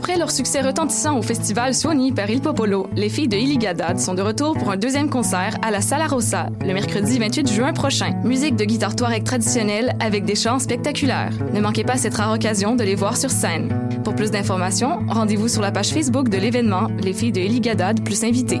Après leur succès retentissant au festival Soigny par Il Popolo, les filles de Illigadad sont de retour pour un deuxième concert à la Sala Rossa le mercredi 28 juin prochain. Musique de guitare touareg traditionnelle avec des chants spectaculaires. Ne manquez pas cette rare occasion de les voir sur scène. Pour plus d'informations, rendez-vous sur la page Facebook de l'événement Les filles de Illigadad plus invités.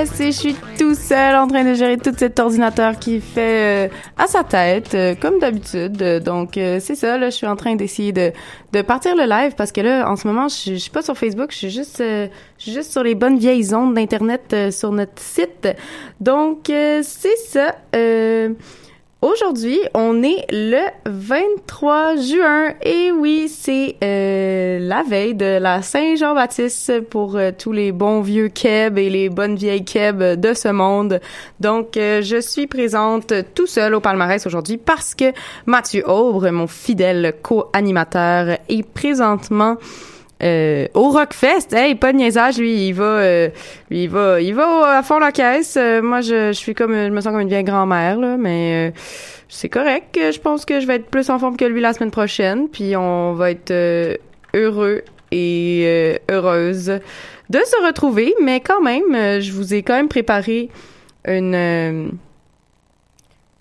Et je suis tout seul en train de gérer tout cet ordinateur qui fait euh, à sa tête, euh, comme d'habitude. Donc, euh, c'est ça, là, je suis en train d'essayer de, de partir le live parce que là, en ce moment, je, je suis pas sur Facebook, je suis juste, euh, je suis juste sur les bonnes vieilles ondes d'Internet euh, sur notre site. Donc, euh, c'est ça. Aujourd'hui, on est le 23 juin et oui, c'est euh, la veille de la Saint-Jean-Baptiste pour euh, tous les bons vieux Keb et les bonnes vieilles Keb de ce monde. Donc, euh, je suis présente tout seul au palmarès aujourd'hui parce que Mathieu Aubre, mon fidèle co-animateur, est présentement euh, au Rockfest, hey, pas de niaisage, lui, il va, euh, lui, il va, il va à fond la caisse. Euh, moi, je, je suis comme, je me sens comme une vieille grand-mère, là, mais euh, c'est correct. Je pense que je vais être plus en forme que lui la semaine prochaine, puis on va être heureux et heureuse de se retrouver. Mais quand même, je vous ai quand même préparé une.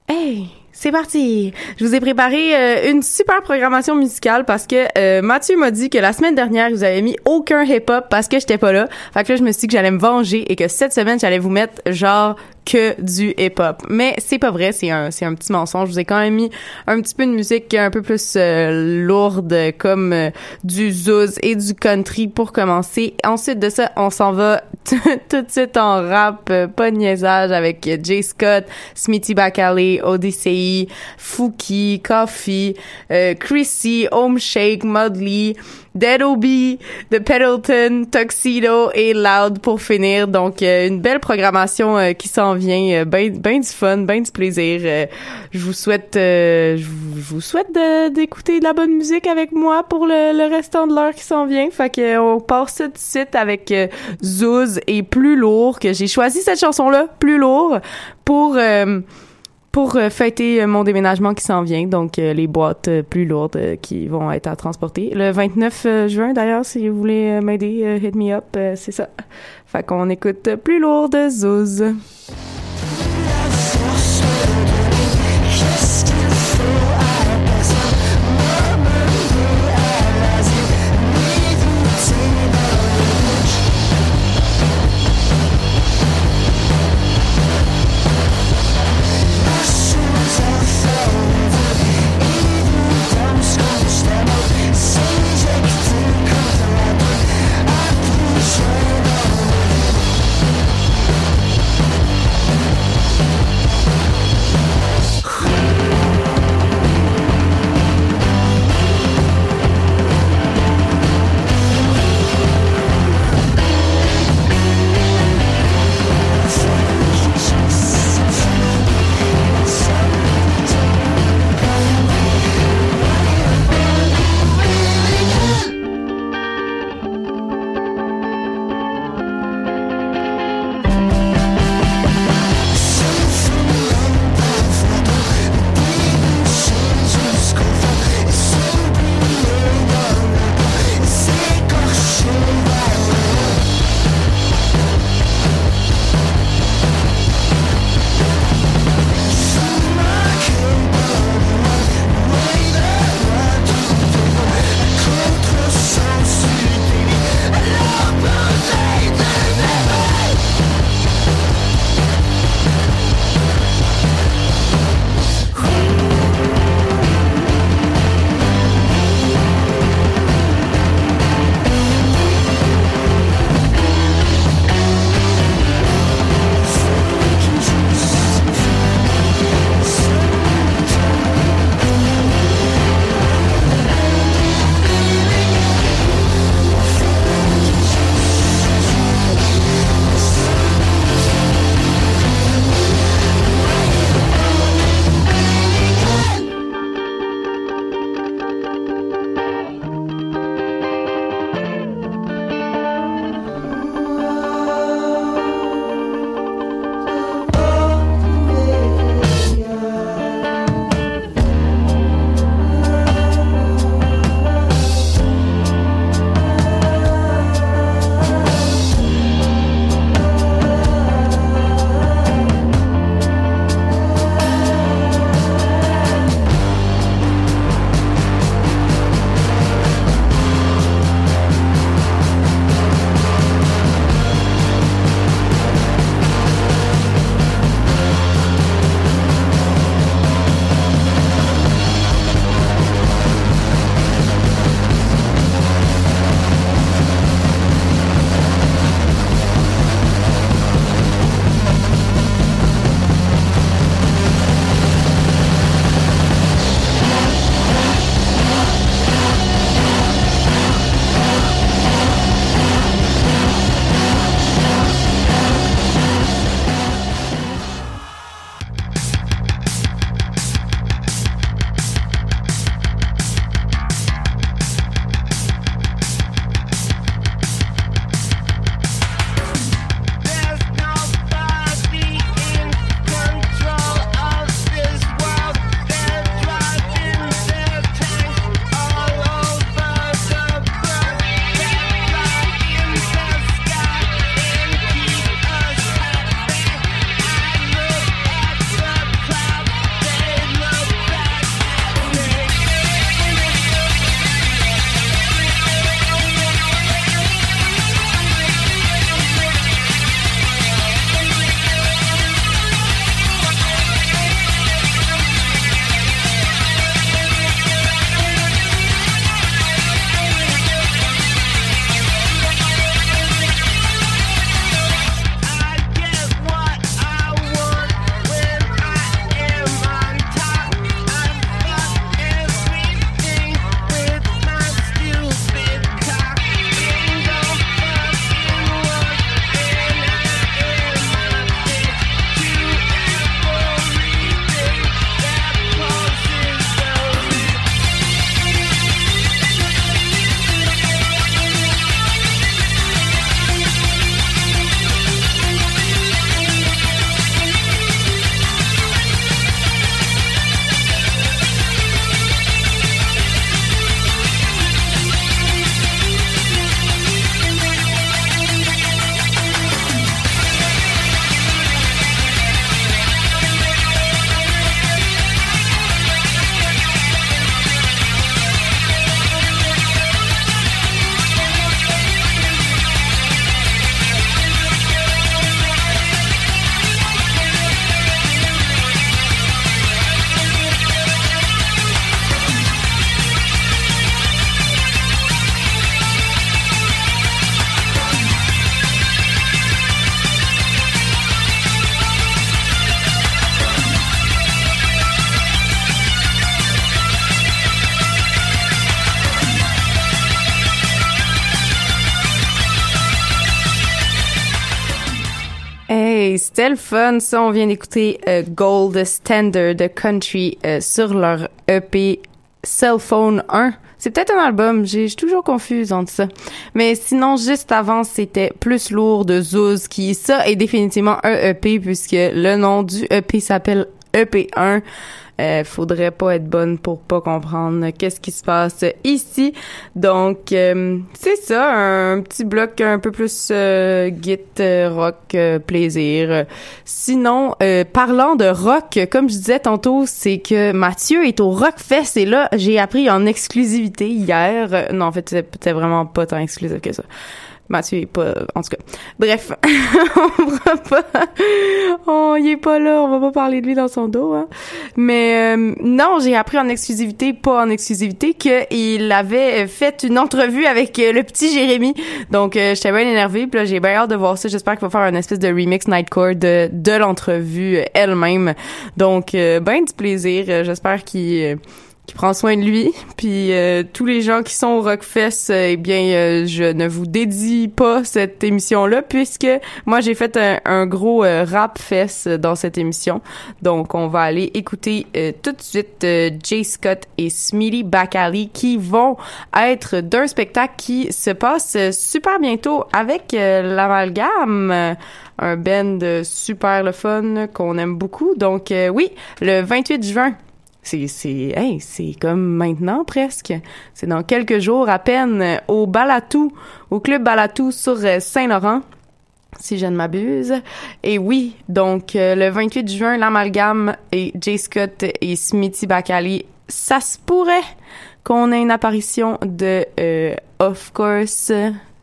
Hey, c'est parti! Je vous ai préparé euh, une super programmation musicale parce que euh, Mathieu m'a dit que la semaine dernière, vous avez mis aucun hip-hop parce que j'étais pas là. Fait que là, je me suis dit que j'allais me venger et que cette semaine, j'allais vous mettre genre que du hip-hop. Mais c'est pas vrai, c'est un, c'est un petit mensonge. Je vous ai quand même mis un petit peu de musique un peu plus euh, lourde comme euh, du zouz et du country pour commencer. Ensuite de ça, on s'en va tout de suite en rap, euh, pas de niaisage avec Jay Scott, Smithy Bacalé, Odyssey, Fouki, Coffee, euh, Chrissy, Home Shake, Mudley, Dead Obi, The Pendleton, Tuxedo et Loud pour finir. Donc, euh, une belle programmation euh, qui s'en vient. Euh, ben, ben du fun, ben du plaisir. Euh, je vous souhaite, je, vous, souhaite d'écouter de, la bonne musique avec moi pour le, le restant de l'heure qui s'en vient. Fait que on part ça de suite avec Zouz et Plus lourd, que j'ai choisi cette chanson-là, Plus lourd, pour... pour euh, fêter euh, mon déménagement qui s'en vient, donc euh, les boîtes plus lourdes qui vont être à transporter. Le 29 euh, juin, d'ailleurs, si vous voulez m'aider, hit me up, c'est ça. Fait qu'on écoute plus lourd de Zouz. C'était le fun. Ça, on vient d'écouter euh, Gold Standard Country euh, sur leur EP Cell Phone 1. C'est peut-être un album, j'ai toujours confuse entre ça. Mais sinon, juste avant, c'était Plus lourd de Zouz, qui, ça, est définitivement un EP, puisque le nom du EP s'appelle EP1. Euh, faudrait pas être bonne pour pas comprendre qu'est-ce qui se passe ici. Donc euh, c'est ça, un petit bloc un peu plus euh, git euh, rock plaisir. Sinon, parlant de rock, comme je disais tantôt, c'est que Mathieu est au Rockfest et là j'ai appris en exclusivité hier. non, en fait, c'était vraiment pas tant exclusif que ça. Mathieu est pas, en tout cas. Bref, on va pas, oh, il est pas là, on va pas parler de lui dans son dos, hein. Mais euh, non, j'ai appris en exclusivité, pas en exclusivité, qu'il avait fait une entrevue avec euh, le petit Jérémy. Donc, euh, j'étais bien énervée, puis là, j'ai bien hâte de voir ça. J'espère qu'il va faire une espèce de remix Nightcore de, de l'entrevue elle-même. Donc, ben du plaisir. J'espère qu'il qui prend soin de lui. Puis euh, tous les gens qui sont au Rockfest, euh, eh bien, euh, je ne vous dédie pas cette émission-là puisque moi j'ai fait un, gros rap fest dans cette émission. Donc on va aller écouter tout de suite Jay Scott et Smitty Backalley qui vont être d'un spectacle qui se passe super bientôt avec l'amalgame un band super le fun qu'on aime beaucoup. Donc oui, le 28 juin c'est c'est hey, c'est comme maintenant presque. C'est dans quelques jours à peine au Balatou, au club Balatou sur euh, Saint-Laurent si je ne m'abuse. Et oui, donc euh, le 28 juin, l'amalgame et Jay Scott et Smithy Bakali, ça se pourrait qu'on ait une apparition de euh, Of Course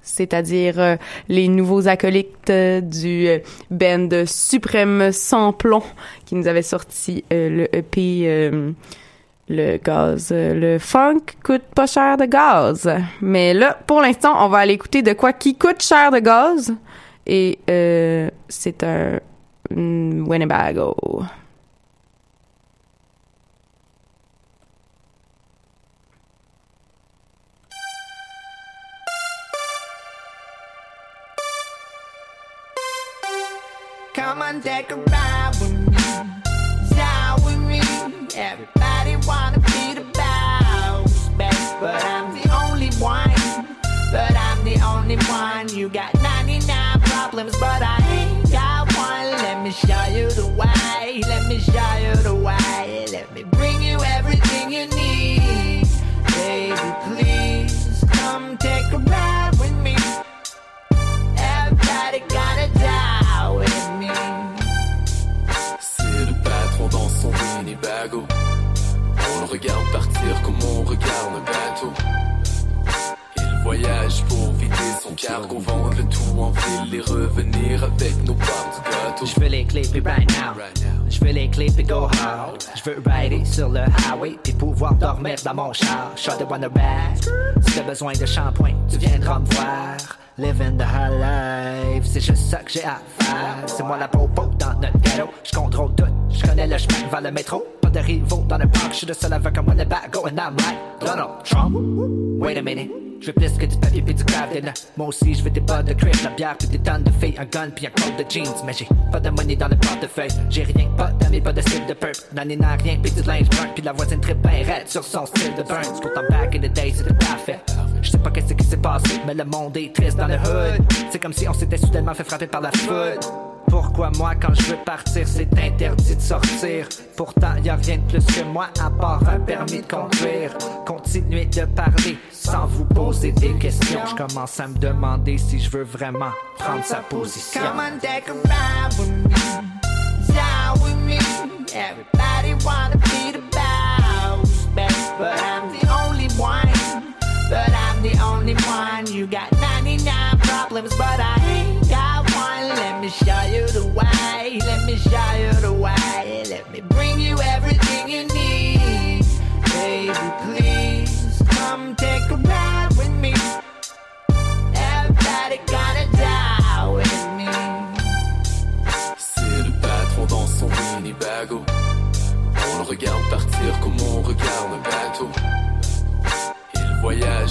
c'est-à-dire euh, les nouveaux acolytes euh, du euh, band Suprême Sans Plomb qui nous avait sorti le EP le gaz. le funk coûte pas cher de gaz. Mais là, pour l'instant, on va aller écouter de quoi qui coûte cher de gaz. Et c'est un Winnebago. Come and take a ride with me, ride with me. Everybody wanna be the boss, best, but I'm the only one. But I'm the only one. You got 99 problems, but I regarde partir comme on regarde un bateau. Il voyage pour vider son cargo, vendre le tout en ville et revenir avec nos parts du gâteau. Je veux les clés puis right now. Je veux les clés puis go hard. Je veux rider sur le highway puis pouvoir dormir dans mon char. Shot de Wonder Bag. Si t'as besoin de shampoing, tu viendras me voir. Living the high life, c'est juste ça que j'ai à faire. C'est moi la popo dans notre ghetto. Je contrôle tout, je connais le chemin vers le métro. De dans le parc, je suis le seul avec un Winnebago and I'm like Donald Trump. Wait a minute. Je veux plus que du papier pis du dinner. Moi aussi, je veux des bottes de crème, la bière pis des tonnes de filles, un gun pis un code de jeans. Mais j'ai pas de money dans le portefeuille. J'ai rien, pas d'amis, pas de style de purple. L'année n'a rien pis du linge brun. Pis la voisine très bien raide sur son style de burn. Tout en back in the day, c'était parfait. Je sais pas qu'est-ce qui s'est passé, mais le monde est triste dans le hood. C'est comme si on s'était soudainement fait frapper par la foudre. Pourquoi moi, quand je veux partir, c'est interdit de sortir? Pourtant, y a rien de plus que moi à part un permis de conduire. Continuez de parler sans vous poser des questions. Je commence à me demander si je veux vraiment prendre sa position. Come on, take a. Everybody wanna be the boss, but I'm the only one. But I'm the only one. You got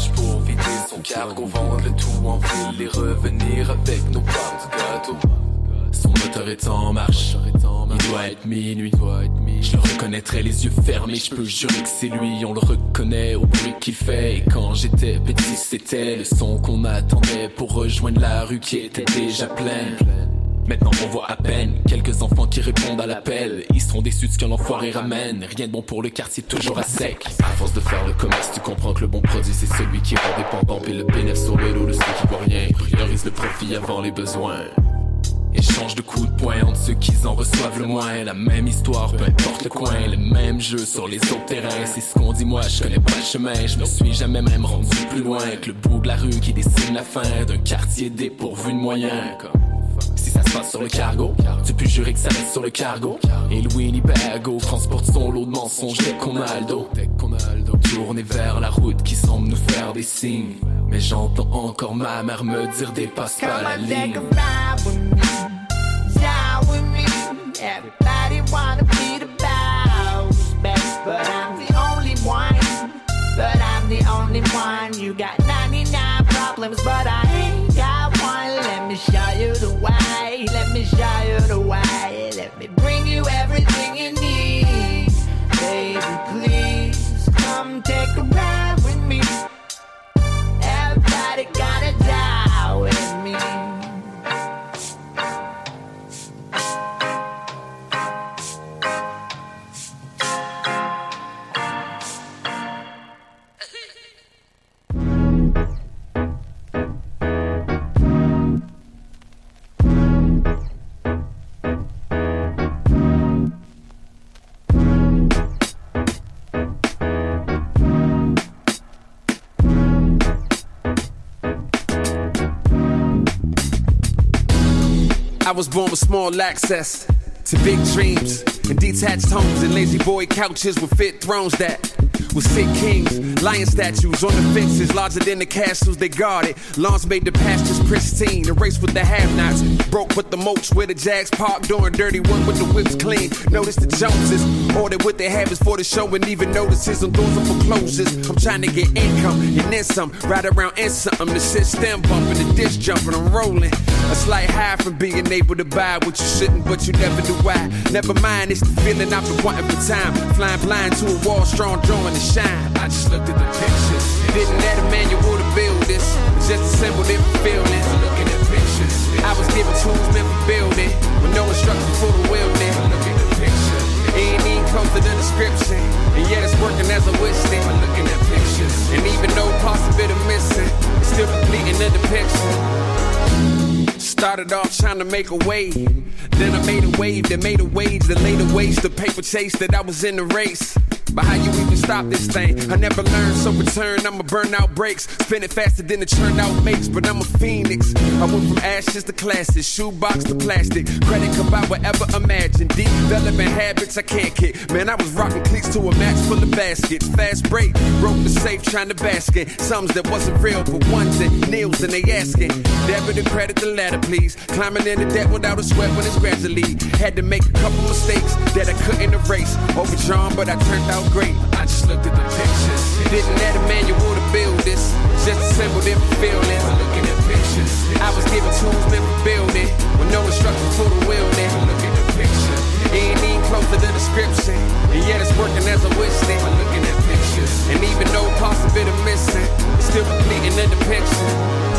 pour vider son cargo, vendre le tout en ville et revenir avec nos parts de gâteau. Son moteur est en marche, il doit être minuit. Je le reconnaîtrai les yeux fermés, je peux jurer que c'est lui. On le reconnaît au bruit qu'il fait. Et quand j'étais petit, c'était le son qu'on attendait pour rejoindre la rue qui était déjà pleine. Maintenant on voit à peine quelques enfants qui répondent à l'appel. Ils seront déçus de ce qu'un enfoiré ramène. Rien de bon pour le quartier, toujours à sec. À force de faire le commerce, tu comprends que le bon produit c'est celui qui rend dépendant. Puis le bénéfice sur le dos de ceux qui voient rien. Priorise le profit avant les besoins. Échange de coups de poing entre ceux qui en reçoivent le moins. La même histoire, peu importe le coin. Le même jeu sur les autres terrains. C'est ce qu'on dit, moi, je connais pas le chemin. Je me suis jamais même rendu plus loin que le bout de la rue qui dessine la fin d'un quartier dépourvu de moyens. Si ça se passe sur le cargo, tu peux jurer que ça reste sur le cargo. Et le Winnebago transporte son lot de mensonges dès qu'on a le dos. Tourner vers la route qui semble nous faire des signes. Mais j'entends encore ma mère me dire dépasse pas la ligne. Everybody wanna be the boss, but I'm the only one. But I'm the only one. You got 99 problems, but I was born with small access to big dreams and detached homes and lazy boy couches with fit thrones that with sick kings, lion statues on the fences larger than the castles they guarded. Lawns made the pastures pristine, the race with the have-nots broke with the moats where the Jags parked, doing dirty work with the whips clean. Notice the Joneses ordered what they have is for the show and even notices on doors of foreclosures. I'm trying to get income and then some, right around and something. The system bumping, the dish jumping, I'm rolling. A slight high from being able to buy what you shouldn't, but you never do why. Never mind, it's the feeling I've been wanting for time. Flying blind to a wall, strong drawing shine. I just looked at the pictures. Didn't add a manual to build this, just assembled it for feelings. Looking at pictures. I was given tools meant for building, with no instructions for the wielding. Look at the picture. Ain't even close to the description, and yet it's working as a wish list. Looking at pictures. And even though parts of it missing, it's still completing the depiction. Started off trying to make a wave. Then I made a wave that made a wage that laid a waste the paper chase that I was in the race. But how you even stop this thing? I never learned, so return, I'ma burn out breaks. Spin it faster than the churn out makes, but I'm a phoenix. I went from ashes to classes, shoebox to plastic. Credit come by whatever imagined. Developing habits I can't kick. Man, I was rocking cleats to a match full of baskets. Fast break, broke the safe trying to basket. Sums that wasn't real, but ones that kneels and they asking. Debit and credit the ladder, please. Climbing in the debt without a sweat when it's gradually. Had to make a couple mistakes that I couldn't erase. Overdrawn, but I turned out great. I just looked at the pictures. Didn't add a manual to build this. Just assembled it for feeling. Looking at pictures. I was given tools meant building. With no instructions for the wielding. Look at the. Ain't even close to the description. And yet it's working as a wish list. Looking at pictures. And even though parts of it are missing, it's still completing the depiction.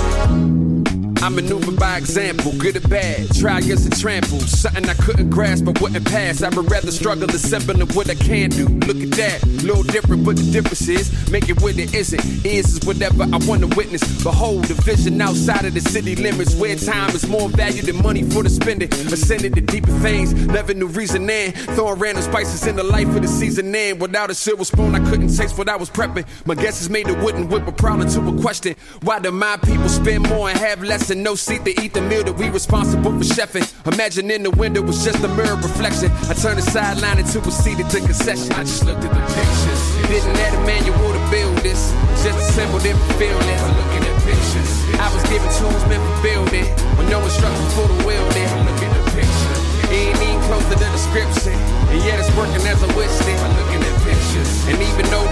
I maneuver by example, good or bad. Try against a trample. Something I couldn't grasp, I wouldn't pass. I would rather struggle assembling what I can do. Look at that, little different, but the difference is make it what it isn't. Is is whatever I want to witness. Behold the vision outside of the city limits, where time is more value than money for the spending. Ascending to deeper things, knew reason in. Throwing random spices in the life of the season in. Without a silver spoon, I couldn't taste what I was prepping. My guesses made the wooden whip a problem to a question. Why do my people spend more and have less? No seat to eat the meal that we responsible for chefing. Imagine in the window was just a mirror reflection. I turned the sideline into a seat seated to concession. I just looked at the pictures. Didn't add a manual to build this. Just assembled it for feeling. Looking at pictures. I was given tools meant for building. With no instructions for the wielding. Look at the picture. Ain't even close to the description. And yet it's working as a wish list. Looking at pictures. And even though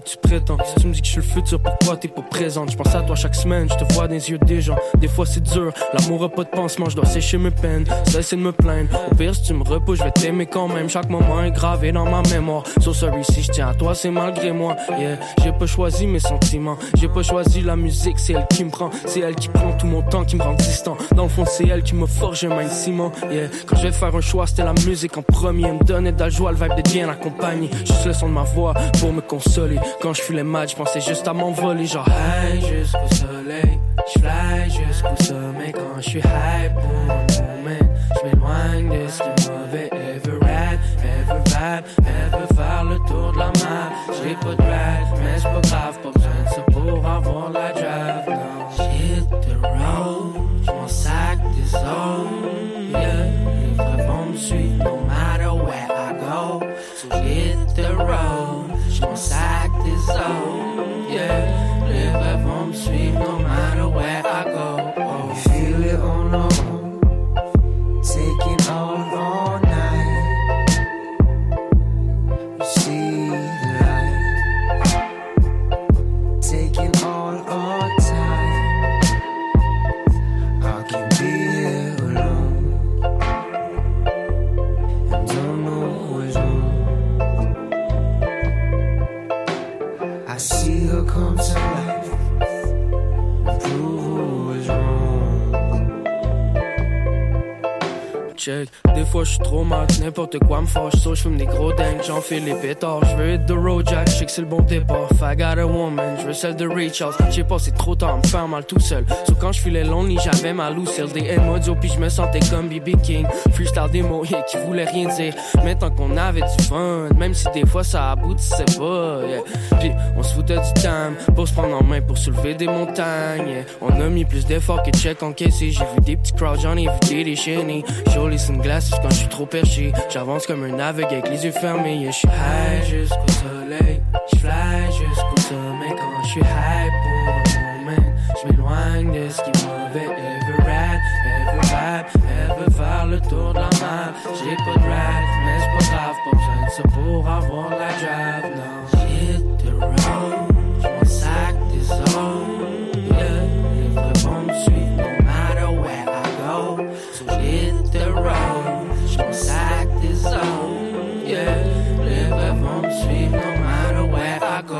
que tu prétends. Me dis que je suis le futur, pourquoi t'es pas présente? Je pense à toi chaque semaine, je te vois dans les yeux des gens. Des fois c'est dur, l'amour a pas de pansement, je dois sécher mes peines, cesser de me plaindre. Au pire, si tu me repouses, je vais t'aimer quand même. Chaque moment est gravé dans ma mémoire. So sorry si je tiens à toi, c'est malgré moi. Yeah, j'ai pas choisi mes sentiments, j'ai pas choisi la musique, c'est elle qui me prend. C'est elle qui prend tout mon temps, qui me rend distant. Dans le fond, c'est elle qui me forge un ciment. Yeah, quand je vais faire un choix, c'était la musique en premier. Me donner de la joie, le vibe de bien accompagné. Juste le son de ma voix pour me consoler. Quand je fais les matchs, je pensais juste à m'envoler. Genre, hey, jusqu'au soleil. Je fly jusqu'au sommet quand je suis hype pour un moment. Je m'éloigne de ce qui est mauvais. Ever rap, ever vibe, ever faire le tour de la map. J'ai pas n'importe quoi me fâche. So, je fume des gros dingues, j'en fais les pétards. Je veux hit the road, Jack, je sais que c'est le bon départ. I got a woman, je veux celle de Ray. J'ai passé trop tard à me faire mal tout seul. So, quand je filais lonely, j'avais ma Lucille. Des M-Audio, puis je me sentais comme BB King. Freestyle des mots, yeah, qui voulaient rien dire. Mais tant qu'on avait du fun, même si des fois ça aboutissait pas, yeah. Puis, on se foutait du time pour se prendre en main pour soulever des montagnes, yeah. On a mis plus d'efforts que de check encaissé. J'ai vu des petits crowds, j'en ai vu des déchaînés. Show les sunglasses quand je suis trop perché. J'avance comme un aveugle avec les yeux fermés. Je suis high jusqu'au soleil. Je fly jusqu'au sommet quand je suis high pour un moment. Je m'éloigne de ce qui est mauvais. Ever rap, ever vibe, ever faire le tour de la map. J'ai pas de rap, mais c'est pas grave. Pas besoin de ça pour avoir la drive. Non, hit the road. J'm'en sac des zones.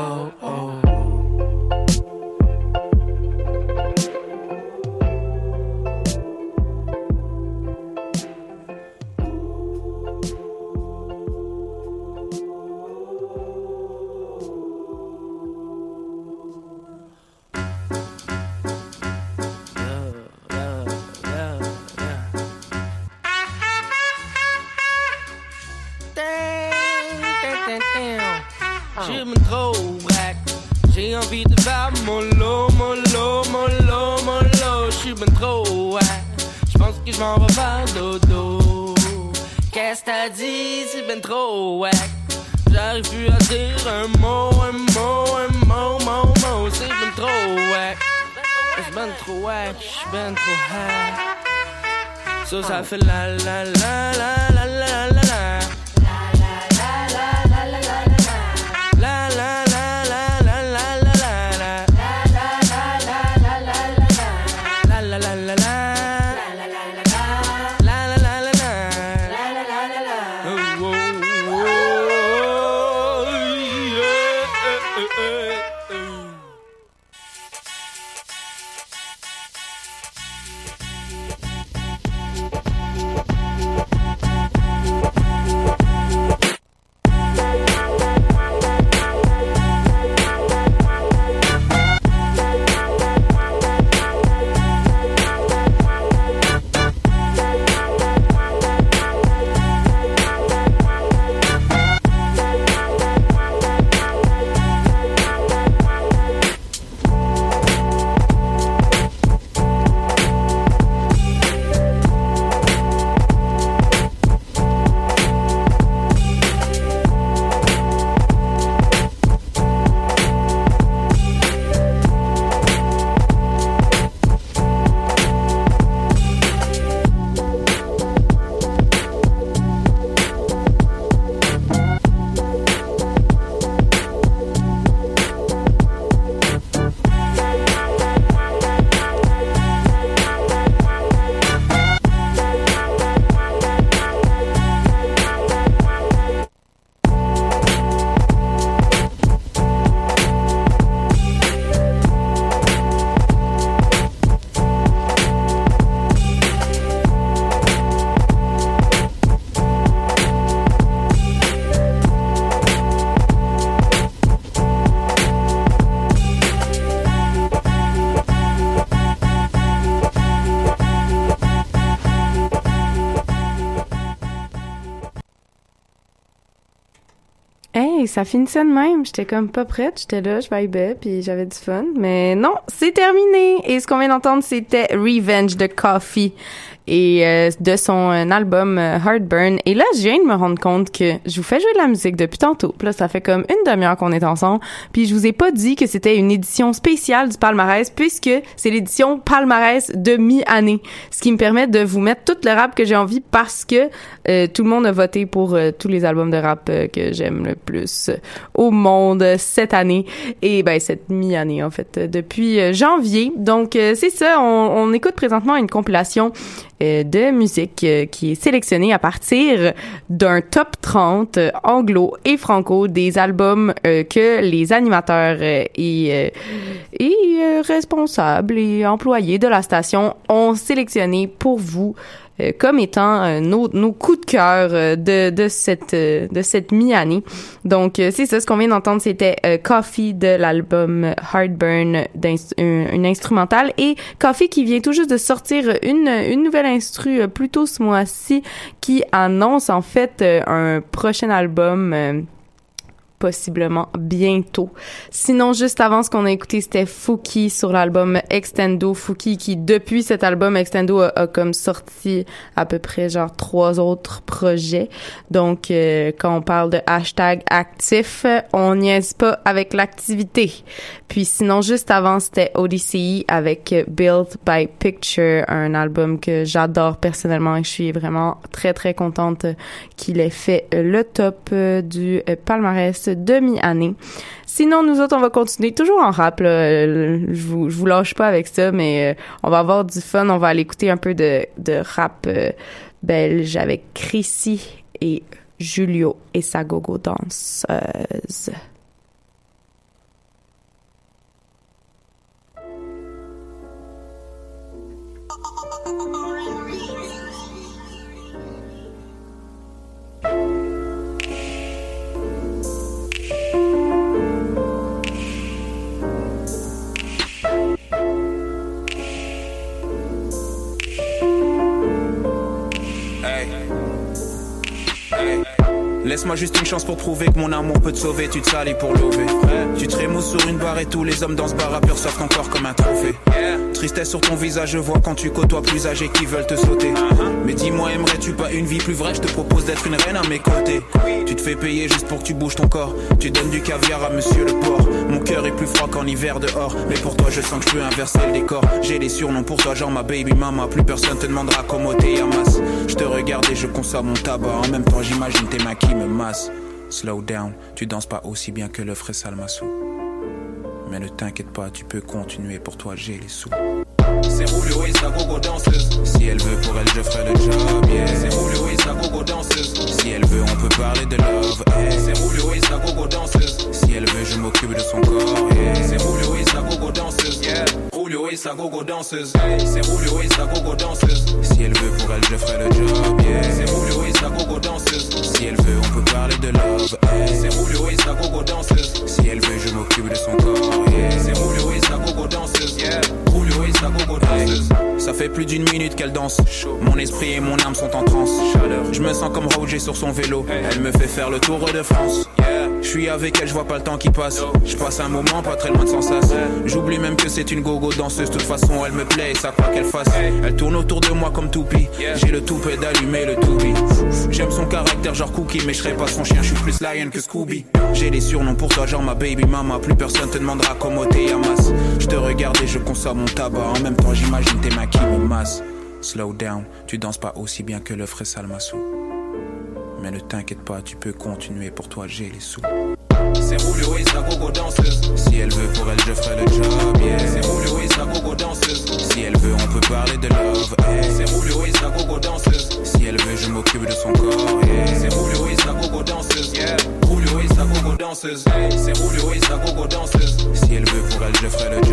oh, oh. feel like ça finissait de même. J'étais comme pas prête. J'étais là, je vibais, puis j'avais du fun. Mais non, c'est terminé. Et ce qu'on vient d'entendre, c'était Revenge de Coffee et euh, de son euh, album euh, Heartburn. Et là, je viens de me rendre compte que je vous fais jouer de la musique depuis tantôt. Puis là, ça fait comme une demi-heure qu'on est ensemble. Puis je vous ai pas dit que c'était une édition spéciale du palmarès puisque c'est l'édition palmarès de mi-année. Ce qui me permet de vous mettre tout le rap que j'ai envie parce que euh, tout le monde a voté pour euh, tous les albums de rap que j'aime le plus au monde cette année. Et ben, cette mi-année, en fait, depuis janvier. Donc, c'est ça. On, on écoute présentement une compilation de musique euh, qui est sélectionnée à partir d'un top 30 euh, anglo et franco des albums euh, que les animateurs euh, et, euh, et euh, responsables et employés de la station ont sélectionné pour vous euh, comme étant euh, nos, nos coups de cœur euh, de, de cette de cette mi-année. Donc c'est ça ce qu'on vient d'entendre c'était Coffee de l'album Heartburn d'inst- un- une instrumentale et Coffee qui vient tout juste de sortir une une nouvelle instru plus tôt ce mois-ci qui annonce en fait un prochain album possiblement bientôt. Sinon, juste avant, ce qu'on a écouté, c'était Fouki sur l'album Extendo. Fouki qui, depuis cet album Extendo, a, comme sorti à peu près genre trois autres projets. Donc, euh, quand on parle de hashtag actif, on niaise pas avec l'activité. Puis sinon, juste avant, c'était ODCI avec Built by Picture, un album que j'adore personnellement et je suis vraiment très, très contente qu'il ait fait le top euh, du euh, palmarès demi-année. Sinon, nous autres, on va continuer toujours en rap. Euh, Je vous, vous lâche pas avec ça, mais euh, on va avoir du fun. On va aller écouter un peu de, rap euh, belge avec Chrissy et Julio et sa gogo danseuse. Laisse-moi juste une chance pour prouver que mon amour peut te sauver. Tu te salis pour lever. Tu te remousses sur une barre et tous les hommes dans ce bar à encore comme un trophée. Tristesse sur ton visage, je vois quand tu côtoies plus âgés qui veulent te sauter. Mais aimerais-tu pas une vie plus vraie Je te propose d'être une reine à mes côtés. Tu te fais payer juste pour que tu bouges ton corps. Tu donnes du caviar à monsieur le porc. Mon cœur est plus froid qu'en hiver dehors. Mais pour toi, je sens que je peux inverser le décor. J'ai des surnoms pour toi, genre ma baby mama. Plus personne te demandera comment t'es masse. Je te regarde et je consomme mon tabac. En même temps, j'imagine tes mains qui me massent. Slow down, tu danses pas aussi bien que le frais Salmassou. Mais ne t'inquiète pas, tu peux continuer, pour toi j'ai les sous. C'est Julio et sa gogo danseuse. Si elle veut, pour elle, je ferai le job, yeah. C'est Julio et sa gogo danseuse. Si elle veut, on peut parler de love, hey. C'est Julio et sa gogo danseuse. Si elle veut, je m'occupe de son corps, yeah. C'est Julio et sa gogo danseuse, yeah. Julio et sa gogo danseuse, hey. C'est Julio et sa gogo danseuse. Si elle veut, pour elle, je ferai le job, yeah. C'est Julio et sa gogo danseuse. Si elle veut, on peut parler de love, hey. C'est Julio et sa gogo danseuse. Si elle veut, je m'occupe de son corps, yeah. C'est Julio et sa gogo danseuse, yeah. Julio et sa gogo danseuse. Ça fait plus d'une minute qu'elle danse. Mon esprit et mon âme sont en transe. Je me sens comme Roger sur son vélo. Elle me fait faire le tour de France. Je suis avec elle, je vois pas le temps qui passe. Je passe un moment pas très loin de Sansas. J'oublie même que c'est une gogo danseuse. De toute façon, elle me plaît et ça quoi qu'elle fasse. Elle tourne autour de moi comme toupie. J'ai le toupet d'allumer le toupie. J'aime son caractère, genre cookie, mais je serais pas son chien. Je suis plus lion que Scooby. J'ai des surnoms pour toi, genre ma baby mama. Plus personne te demandera comment t'es masse. Je te regarde et je consomme mon tabac. En même temps, j'imagine tes mains me massent. Slow down, tu danses pas aussi bien que le frais Salmassou. Mais ne t'inquiète pas, tu peux continuer, pour toi j'ai les sous. C'est Julio et sa gogo danseuse. Si elle veut, pour elle, je ferai le job, yeah. C'est Julio et sa gogo danseuse. Si elle veut, on peut parler de love, hey. C'est Julio et sa gogo danseuse. Si elle veut, je m'occupe de son corps, yeah. C'est Julio et sa gogo danseuse, yeah. Julio et sa gogo danseuse, hey. C'est Julio et sa gogo danseuse. Si elle veut, pour elle, je ferai le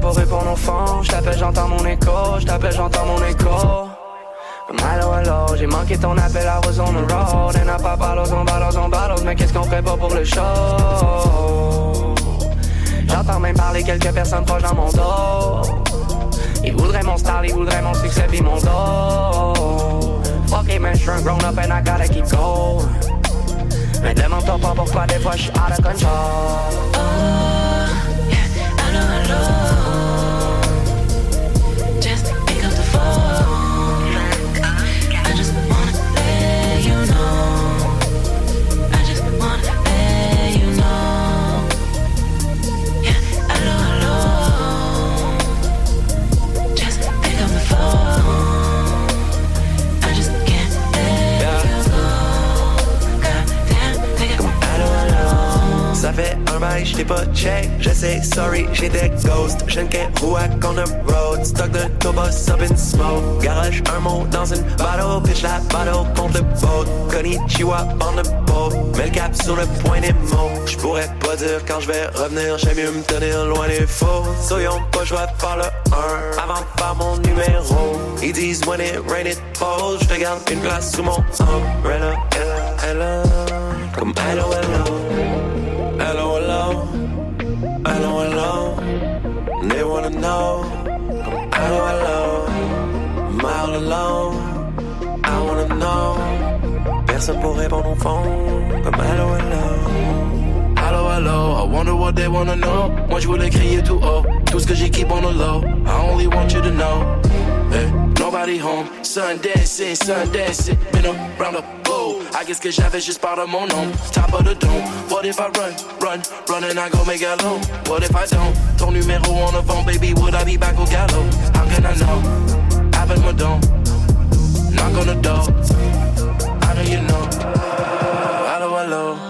Personne pour répondre au phone. J't'appelle, j'entends mon écho. J't'appelle, j'entends mon écho. Hello, hello, j'ai manqué ton appel, I was on the road. And I pop bottles on bottles on bottles Mais qu'est-ce qu'on ferait pas pour le show? J'entends même parler quelques personnes proches dans mon dos. Ils voudraient mon style, ils voudraient mon succès puis mon dos. Fuck it man, j'suis un grown up and I gotta keep going. Mais demande-toi pas pourquoi des fois j'suis out of control j'vais revenir. J'aime mieux me tenir loin des faux. Soyons pas, j'vais faire le 1 avant de faire mon numéro. Ils disent when it rain it falls. J'te garde une place sous mon umbrella. Ella, ella. Comme hello, hello. Hello, hello. Hello, hello. They wanna know. Comme hello, hello. Mile alone. I wanna know. personne pour répondre au fond. Comme allô, allô. Allô, allô, I wonder what they wanna know. Moi je voulais crier tout haut, tout ce que keep on the low. I only want you to know. Hey, nobody home, sun dancing, sun dancing, been around the globe. I guess que j'avais juste pas de mon nom, top of the dome. What if I run, run, run and I go make it low? What if I don't? Ton numéro on the phone, baby, would I be back au galop? How can I know? Appelle-moi donc, knock on the door. I know you know. Allô, allô.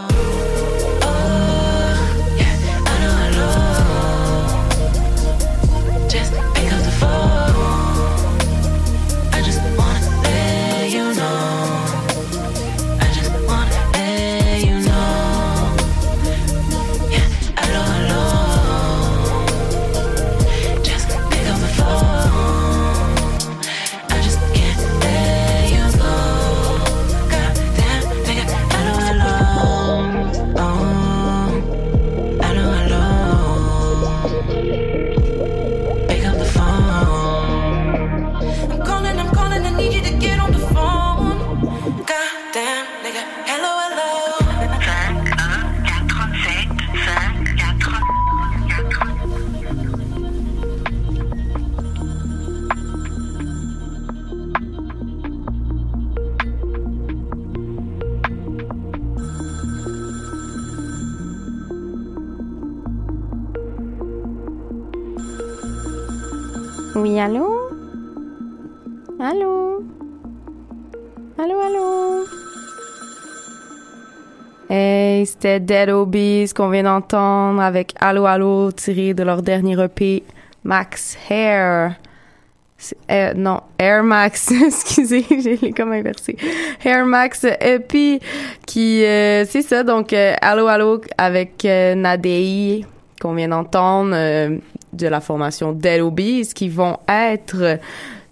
C'était Dead Obies qu'on vient d'entendre avec Allô, allô, tiré de leur dernier EP, Max Hair. Euh, non, Air Max, excusez, j'ai l'ai comme inversé. Air Max EP, qui, euh, c'est ça, donc euh, Allô, allô avec euh, Nadei, qu'on vient d'entendre, euh, de la formation Dead Obies, qui vont être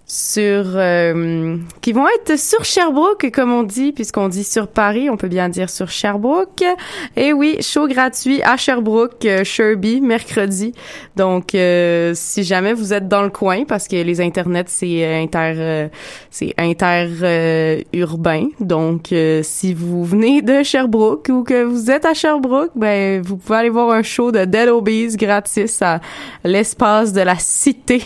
sur euh, qui vont être sur Sherbrooke comme on dit puisqu'on dit sur Paris on peut bien dire sur Sherbrooke. Et oui show gratuit à Sherbrooke euh, Sherby mercredi. Donc euh, si jamais vous êtes dans le coin parce que les internets c'est inter c'est inter urbain. Donc si vous venez de Sherbrooke ou que vous êtes à Sherbrooke ben vous pouvez aller voir un show de Dead Obies gratis à l'espace de la cité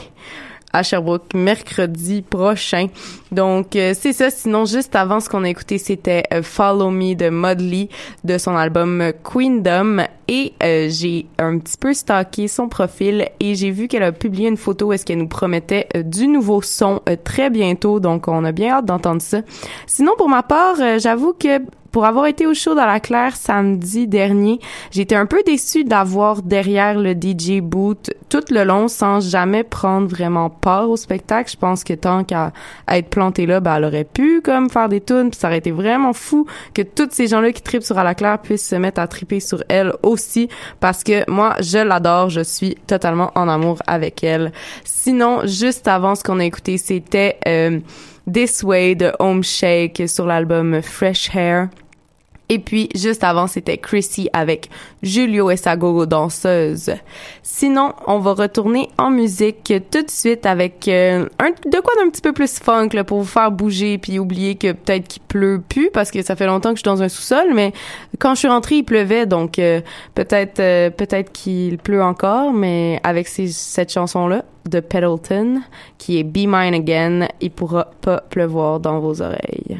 à Sherbrooke mercredi prochain. Donc euh, c'est ça. Sinon juste avant ce qu'on a écouté c'était euh, Follow Me de Mudley de son album Queendom et euh, j'ai un petit peu stalké son profil et j'ai vu qu'elle a publié une photo où est-ce qu'elle nous promettait euh, du nouveau son euh, très bientôt. Donc on a bien hâte d'entendre ça. Sinon pour ma part j'avoue que pour avoir été au show dans la Claire samedi dernier, j'étais un peu déçue d'avoir derrière le DJ booth tout le long sans jamais prendre vraiment part au spectacle. Je pense que tant qu'à être plantée là, ben, elle aurait pu comme faire des tunes, ça aurait été vraiment fou que tous ces gens-là qui tripent sur à la Claire puissent se mettre à triper sur elle aussi parce que moi, je l'adore, je suis totalement en amour avec elle. Sinon, juste avant ce qu'on a écouté, c'était euh, This Way de Home Shake sur l'album Fresh Hair. Et puis, juste avant, c'était Chrissy avec Julio et sa gogo danseuse. Sinon, on va retourner en musique tout de suite avec euh, un, de quoi d'un petit peu plus funk là, pour vous faire bouger puis oublier que peut-être qu'il pleut plus parce que ça fait longtemps que je suis dans un sous-sol, mais quand je suis rentrée, il pleuvait, donc euh, peut-être euh, peut-être qu'il pleut encore, mais avec cette chanson-là de Pendleton, qui est Be Mine Again, il pourra pas pleuvoir dans vos oreilles.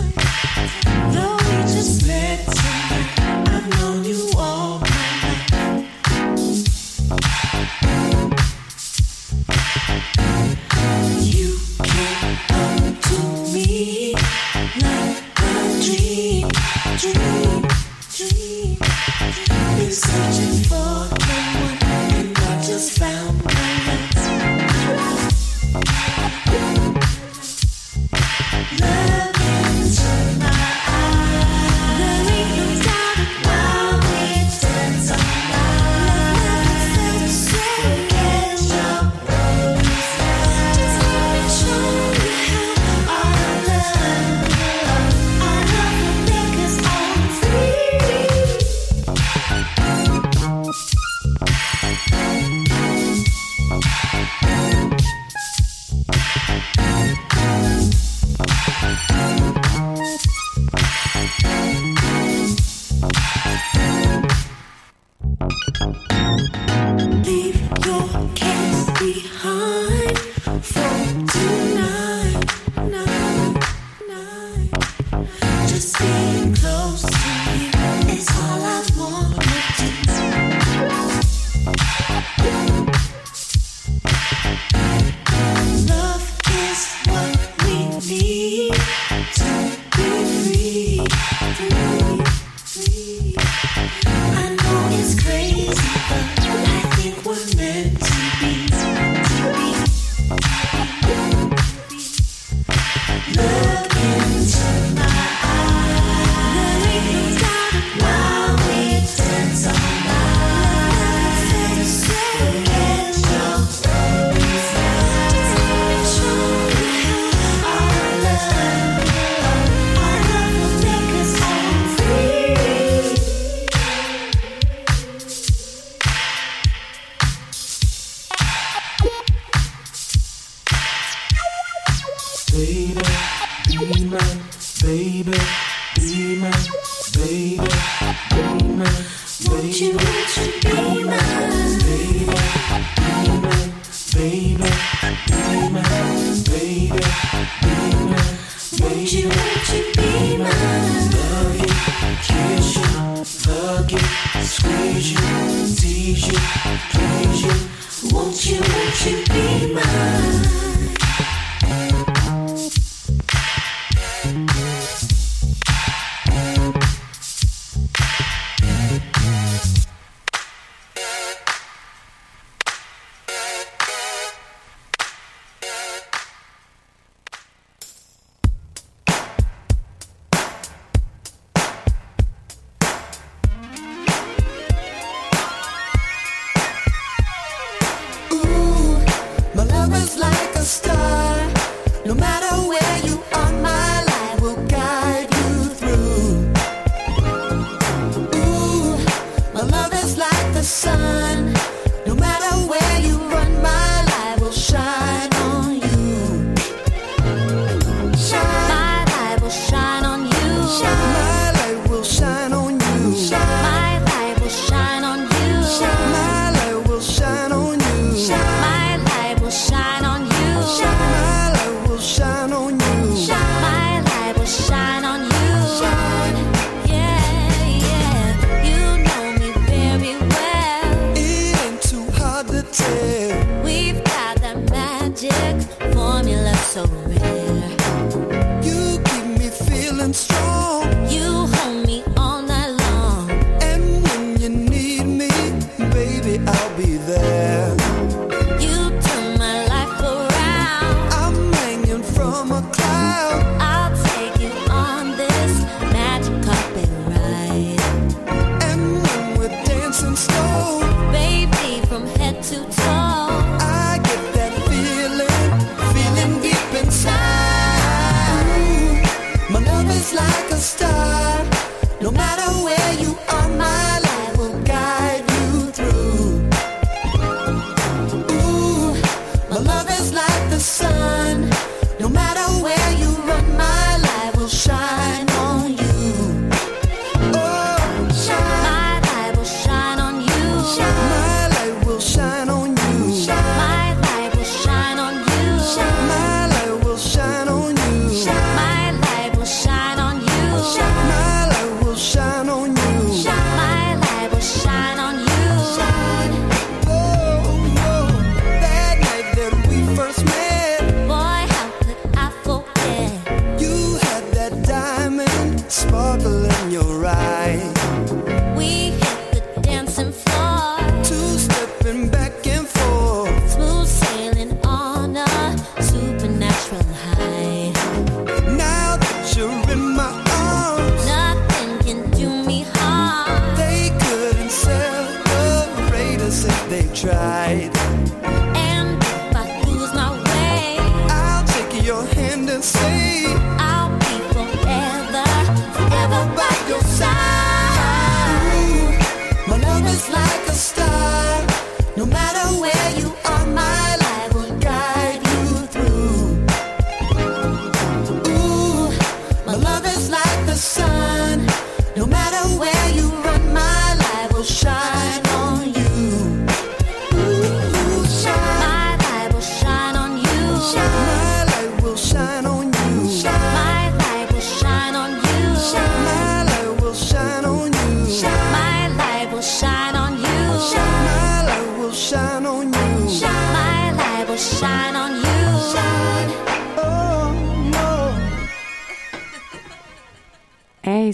so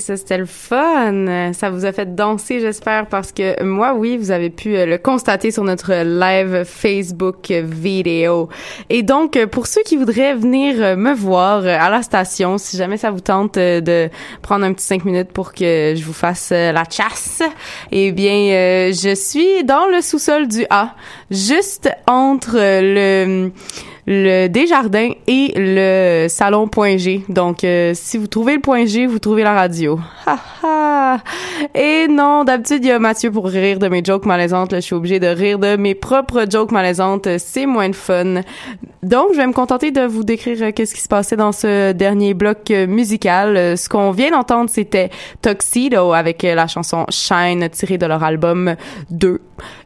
ça c'était le fun. Ça vous a fait danser, j'espère, parce que moi, oui, vous avez pu euh, le constater sur notre live Facebook vidéo. Et donc, euh, pour ceux qui voudraient venir euh, me voir à la station, si jamais ça vous tente de prendre un petit cinq minutes pour que je vous fasse la chasse, eh bien, je suis dans le sous-sol du A, juste entre le le Desjardins et le salon Point G. Donc, euh, si vous trouvez le Point G, vous trouvez la radio. Et non, d'habitude, il y a Mathieu pour rire de mes jokes malaisantes. Là, je suis obligée de rire de mes propres jokes malaisantes. C'est moins de fun. Donc, je vais me contenter de vous décrire euh, qu'est-ce qui se passait dans ce dernier bloc euh, musical. Euh, Ce qu'on vient d'entendre, c'était Tuxedo avec la chanson Shine tirée de leur album 2.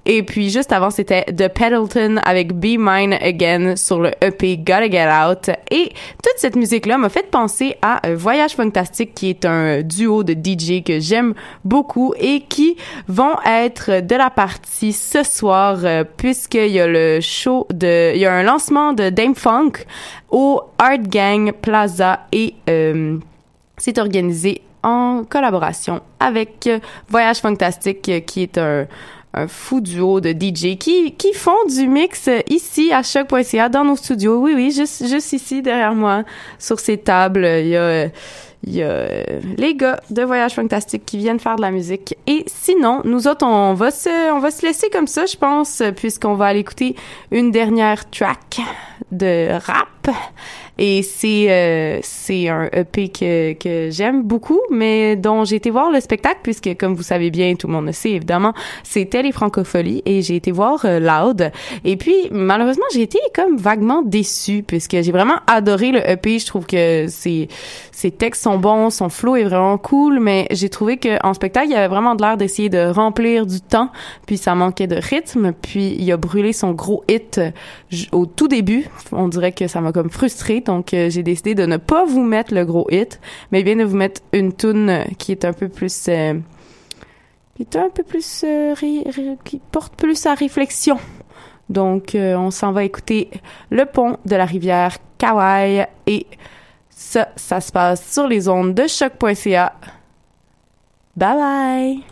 Et puis juste avant, c'était The Pendleton avec Be Mine Again sur le EP Gotta Get Out. Et toute cette musique-là m'a fait penser à euh, Voyage Fantastique, qui est un duo de DJ que j'aime beaucoup et qui vont être de la partie ce soir, euh, puisqu'il y a le show de, il y a un lancement de Dame Funk au Art Gang Plaza et euh, c'est organisé en collaboration avec euh, Voyage Fantastique, qui est un, un fou duo de DJ qui, qui font du mix ici à choc.ca dans nos studios. Oui, oui, juste, juste ici derrière moi, sur ces tables. Il y a, il y a les gars de Voyage Fantastique qui viennent faire de la musique. Et sinon, nous autres, on va se, on va se laisser comme ça, je pense, puisqu'on va aller écouter une dernière track de rap. Et c'est euh, c'est un EP que, que j'aime beaucoup, mais dont j'ai été voir le spectacle, puisque comme vous savez bien, tout le monde le sait évidemment, c'était les Francopholies et j'ai été voir euh, Loud. Et puis malheureusement, j'ai été comme vaguement déçue, puisque j'ai vraiment adoré le EP. Je trouve que ses ses textes sont bons, son flow est vraiment cool, mais j'ai trouvé que en spectacle, il y avait vraiment de l'air d'essayer de remplir du temps, puis ça manquait de rythme, puis il a brûlé son gros hit euh, au tout début. On dirait que ça m'a comme frustré, donc euh, j'ai décidé de ne pas vous mettre le gros hit, mais bien de vous mettre une tune euh, qui est un peu plus euh, qui est un peu plus qui porte plus à réflexion. Donc on s'en va écouter Le pont de la rivière Kauai et ça ça se passe sur les ondes de choc.ca. Bye bye.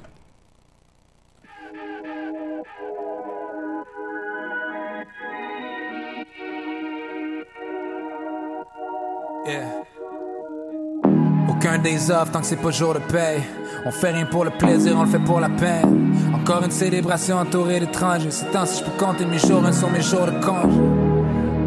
Aucun des offres tant que c'est pas jour de paye. On fait rien pour le plaisir, on le fait pour la peine. Encore une célébration entourée d'étrangers. C'est temps si je peux compter mes jours, un sur mes jours de congé.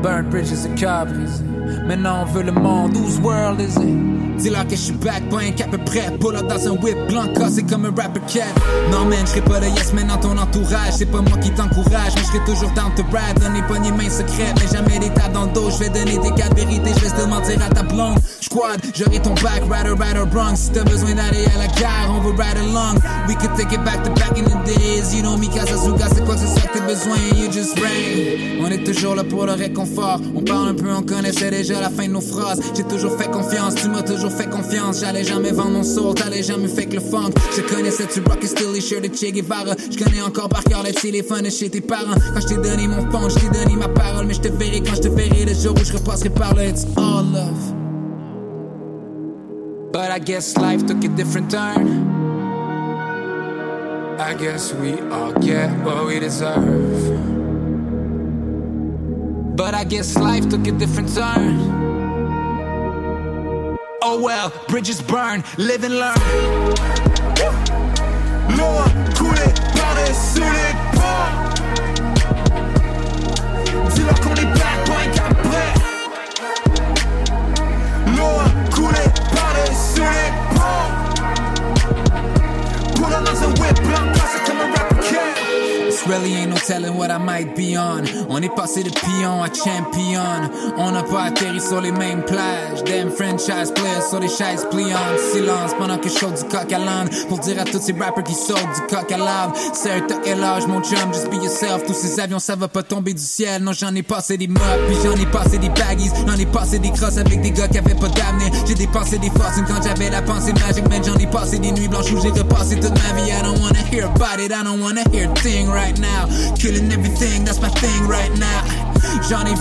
Burn bridges et cœur brisé. Maintenant on veut le monde, whose world is it? Dis-leur que je suis back, pas un cap prêt. Pull up dans un whip blanc cassé comme un rapper cat. Non man, je serai pas le yes man dans ton entourage. C'est pas moi qui t'encourage, mais je serai toujours down to ride. Donner pas ni mains secrètes, mais jamais des tas dans le dos. Je vais donner des cas de vérité, je te mentir à ta blonde. Squad, j'aurai ton back, rider, rider, Bronx. Si t'as besoin d'aller à la gare, on veut ride along. We could take it back to back in the days. You know me, Kazazuga, c'est quoi que c'est ça que t'as besoin? You just rain. On est toujours là pour le réconfort. On parle un peu, on connaissait déjà la fin de nos phrases. J'ai toujours fait confiance, tu m'as toujours fait confiance. J'allais jamais vendre mon soul, t'allais jamais fake le funk. Je connaissais tu rock et still les shirts de Che Guevara. Je connais encore par cœur le téléphone de chez tes parents. Quand je t'ai donné mon phone, je t'ai donné ma parole. Mais je te verrai quand je te verrai le jour où je repasserai par là. It's all love. But I guess life took a different turn. I guess we all get what we deserve. But I guess life took a different turn. Oh well, bridges burn, live and learn. Really ain't no telling what I might be on. On est passé de pion à champion. On n'a pas atterri sur les mêmes plages. Damn franchise players sur les chaises pliantes. Silence pendant que je saute du coq à l'âne. Pour dire à tous ces rappers qui sautent du coq à un et l'âge, mon chum, just be yourself. Tous ces avions, ça va pas tomber du ciel. Non, j'en ai passé des mobs, puis j'en ai passé des baggies. J'en ai passé des crosses avec des gars qui avaient pas d'avenir. J'ai dépensé des fortunes quand j'avais la pensée magique. Man, j'en ai passé des nuits blanches où j'ai repassé toute ma vie. I don't wanna hear about it, I don't wanna hear thing right now. Killing everything, that's my thing right now. J'en ai